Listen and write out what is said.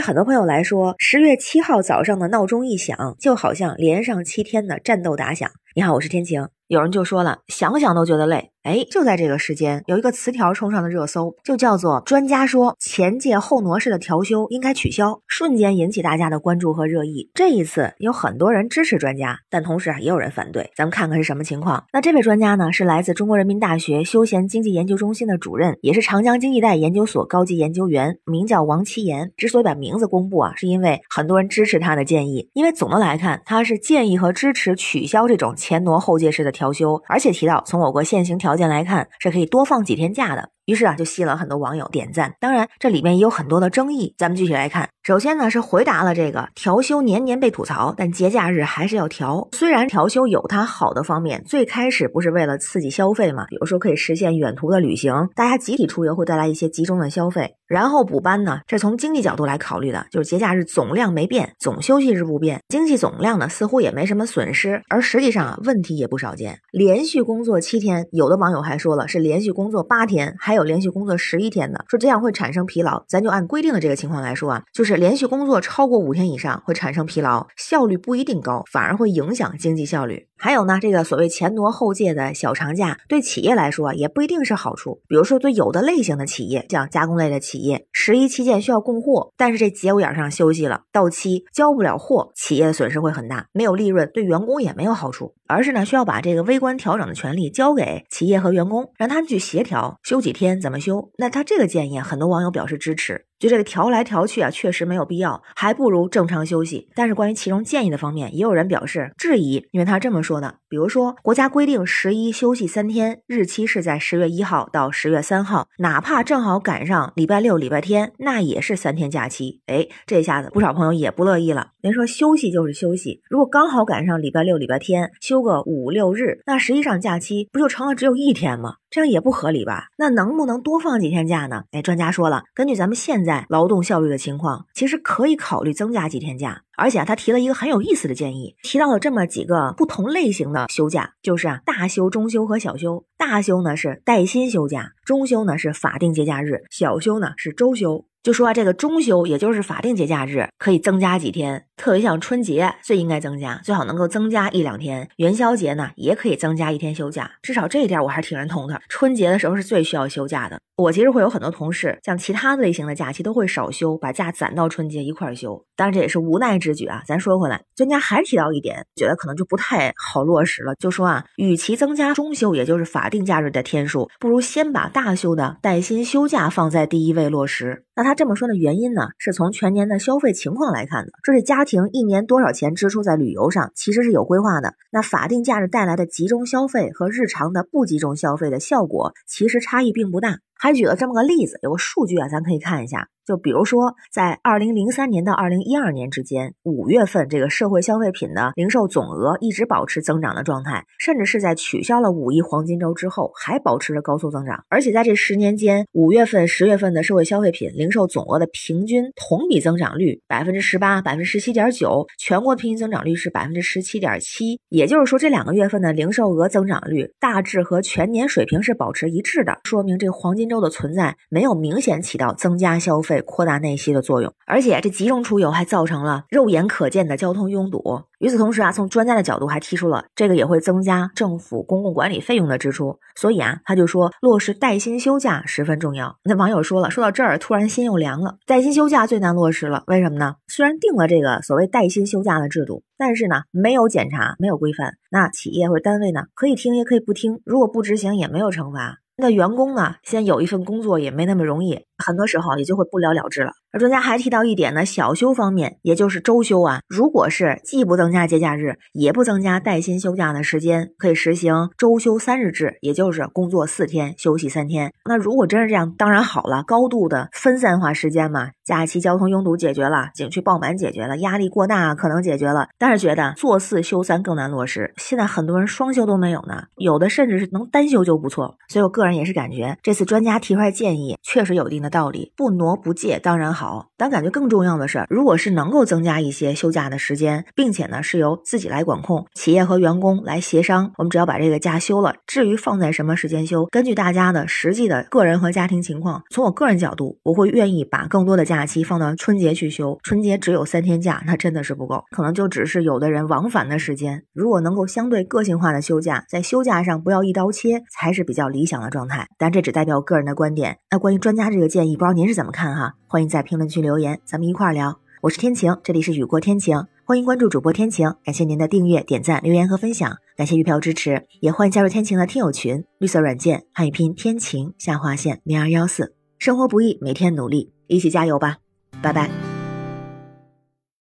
很多朋友来说，十月七号早上的闹钟一响，就好像连上七天的战斗打响。你好，我是天晴。有人就说了，想想都觉得累。哎，就在这个时间，有一个词条冲上了热搜，就叫做“专家说前届后挪式的调休应该取消”，瞬间引起大家的关注和热议。这一次有很多人支持专家，但同时啊也有人反对。咱们看看是什么情况。那这位专家呢，是来自中国人民大学休闲经济研究中心的主任，也是长江经济带研究所高级研究员，名叫王奇岩。之所以把名字公布啊，是因为很多人支持他的建议。因为总的来看，他是建议和支持取消这种前挪后借式的调休，而且提到从我国现行调条件来看，是可以多放几天假的。于是啊，就吸引了很多网友点赞。当然，这里面也有很多的争议。咱们继续来看。首先呢，是回答了这个调休年年被吐槽，但节假日还是要调。虽然调休有它好的方面，最开始不是为了刺激消费嘛，比如说可以实现远途的旅行，大家集体出游会带来一些集中的消费。然后补班呢，这从经济角度来考虑的，就是节假日总量没变，总休息日不变，经济总量呢似乎也没什么损失。而实际上啊，问题也不少见。连续工作七天，有的网友还说了是连续工作八天，还有。有连续工作十一天的，说这样会产生疲劳。咱就按规定的这个情况来说啊，就是连续工作超过五天以上会产生疲劳，效率不一定高，反而会影响经济效率。还有呢，这个所谓前挪后借的小长假，对企业来说也不一定是好处。比如说，对有的类型的企业，像加工类的企业，十一期间需要供货，但是这节骨眼上休息了，到期交不了货，企业的损失会很大，没有利润，对员工也没有好处。而是呢，需要把这个微观调整的权利交给企业和员工，让他们去协调休几天，怎么休。那他这个建议，很多网友表示支持。就这个调来调去啊，确实没有必要，还不如正常休息。但是关于其中建议的方面，也有人表示质疑，因为他这么说的：比如说，国家规定十一休息三天，日期是在十月一号到十月三号，哪怕正好赶上礼拜六、礼拜天，那也是三天假期。哎，这下子不少朋友也不乐意了。人说休息就是休息，如果刚好赶上礼拜六、礼拜天，休个五六日，那实际上假期不就成了只有一天吗？这样也不合理吧？那能不能多放几天假呢？哎，专家说了，根据咱们现在在劳动效率的情况，其实可以考虑增加几天假。而且啊，他提了一个很有意思的建议，提到了这么几个不同类型的休假，就是啊，大休、中休和小休。大休呢是带薪休假，中休呢是法定节假日，小休呢是周休。就说啊，这个中休也就是法定节假日可以增加几天，特别像春节最应该增加，最好能够增加一两天。元宵节呢也可以增加一天休假，至少这一点我还是挺认同的。春节的时候是最需要休假的。我其实会有很多同事，像其他类型的假期都会少休，把假攒到春节一块儿休。当然这也是无奈之举啊。咱说回来，专家还提到一点，觉得可能就不太好落实了，就说啊，与其增加中休，也就是法定假日的天数，不如先把大休的带薪休假放在第一位落实。那他这么说的原因呢，是从全年的消费情况来看的。这是家庭一年多少钱支出在旅游上，其实是有规划的。那法定假日带来的集中消费和日常的不集中消费的效果，其实差异并不大。还举了这么个例子，有个数据啊，咱可以看一下。就比如说，在二零零三年到二零一二年之间，五月份这个社会消费品的零售总额一直保持增长的状态，甚至是在取消了五一黄金周之后还保持着高速增长。而且在这十年间，五月份、十月份的社会消费品零售总额的平均同比增长率百分之十八、百分之十七点九，全国平均增长率是百分之十七点七。也就是说，这两个月份的零售额增长率大致和全年水平是保持一致的，说明这个黄金周的存在没有明显起到增加消费。扩大内需的作用，而且这集中出游还造成了肉眼可见的交通拥堵。与此同时啊，从专家的角度还提出了这个也会增加政府公共管理费用的支出。所以啊，他就说落实带薪休假十分重要。那网友说了，说到这儿突然心又凉了。带薪休假最难落实了，为什么呢？虽然定了这个所谓带薪休假的制度，但是呢没有检查，没有规范。那企业或者单位呢可以听也可以不听，如果不执行也没有惩罚。那员工呢？先有一份工作也没那么容易，很多时候也就会不了了之了。而专家还提到一点呢，小休方面，也就是周休啊，如果是既不增加节假日，也不增加带薪休假的时间，可以实行周休三日制，也就是工作四天，休息三天。那如果真是这样，当然好了，高度的分散化时间嘛，假期交通拥堵解决了，景区爆满解决了，压力过大可能解决了，但是觉得做四休三更难落实。现在很多人双休都没有呢，有的甚至是能单休就不错。所以我个人。人也是感觉这次专家提出来建议确实有一定的道理，不挪不借当然好。但感觉更重要的是，如果是能够增加一些休假的时间，并且呢是由自己来管控，企业和员工来协商，我们只要把这个假休了。至于放在什么时间休，根据大家的实际的个人和家庭情况，从我个人角度，我会愿意把更多的假期放到春节去休。春节只有三天假，那真的是不够，可能就只是有的人往返的时间。如果能够相对个性化的休假，在休假上不要一刀切，才是比较理想的状态。但这只代表我个人的观点。那关于专家这个建议，不知道您是怎么看哈？欢迎在评论区留言，咱们一块儿聊。我是天晴，这里是雨过天晴，欢迎关注主播天晴。感谢您的订阅、点赞、留言和分享，感谢月票支持，也欢迎加入天晴的听友群。绿色软件汉语拼天晴下划线零二幺四。生活不易，每天努力，一起加油吧！拜拜。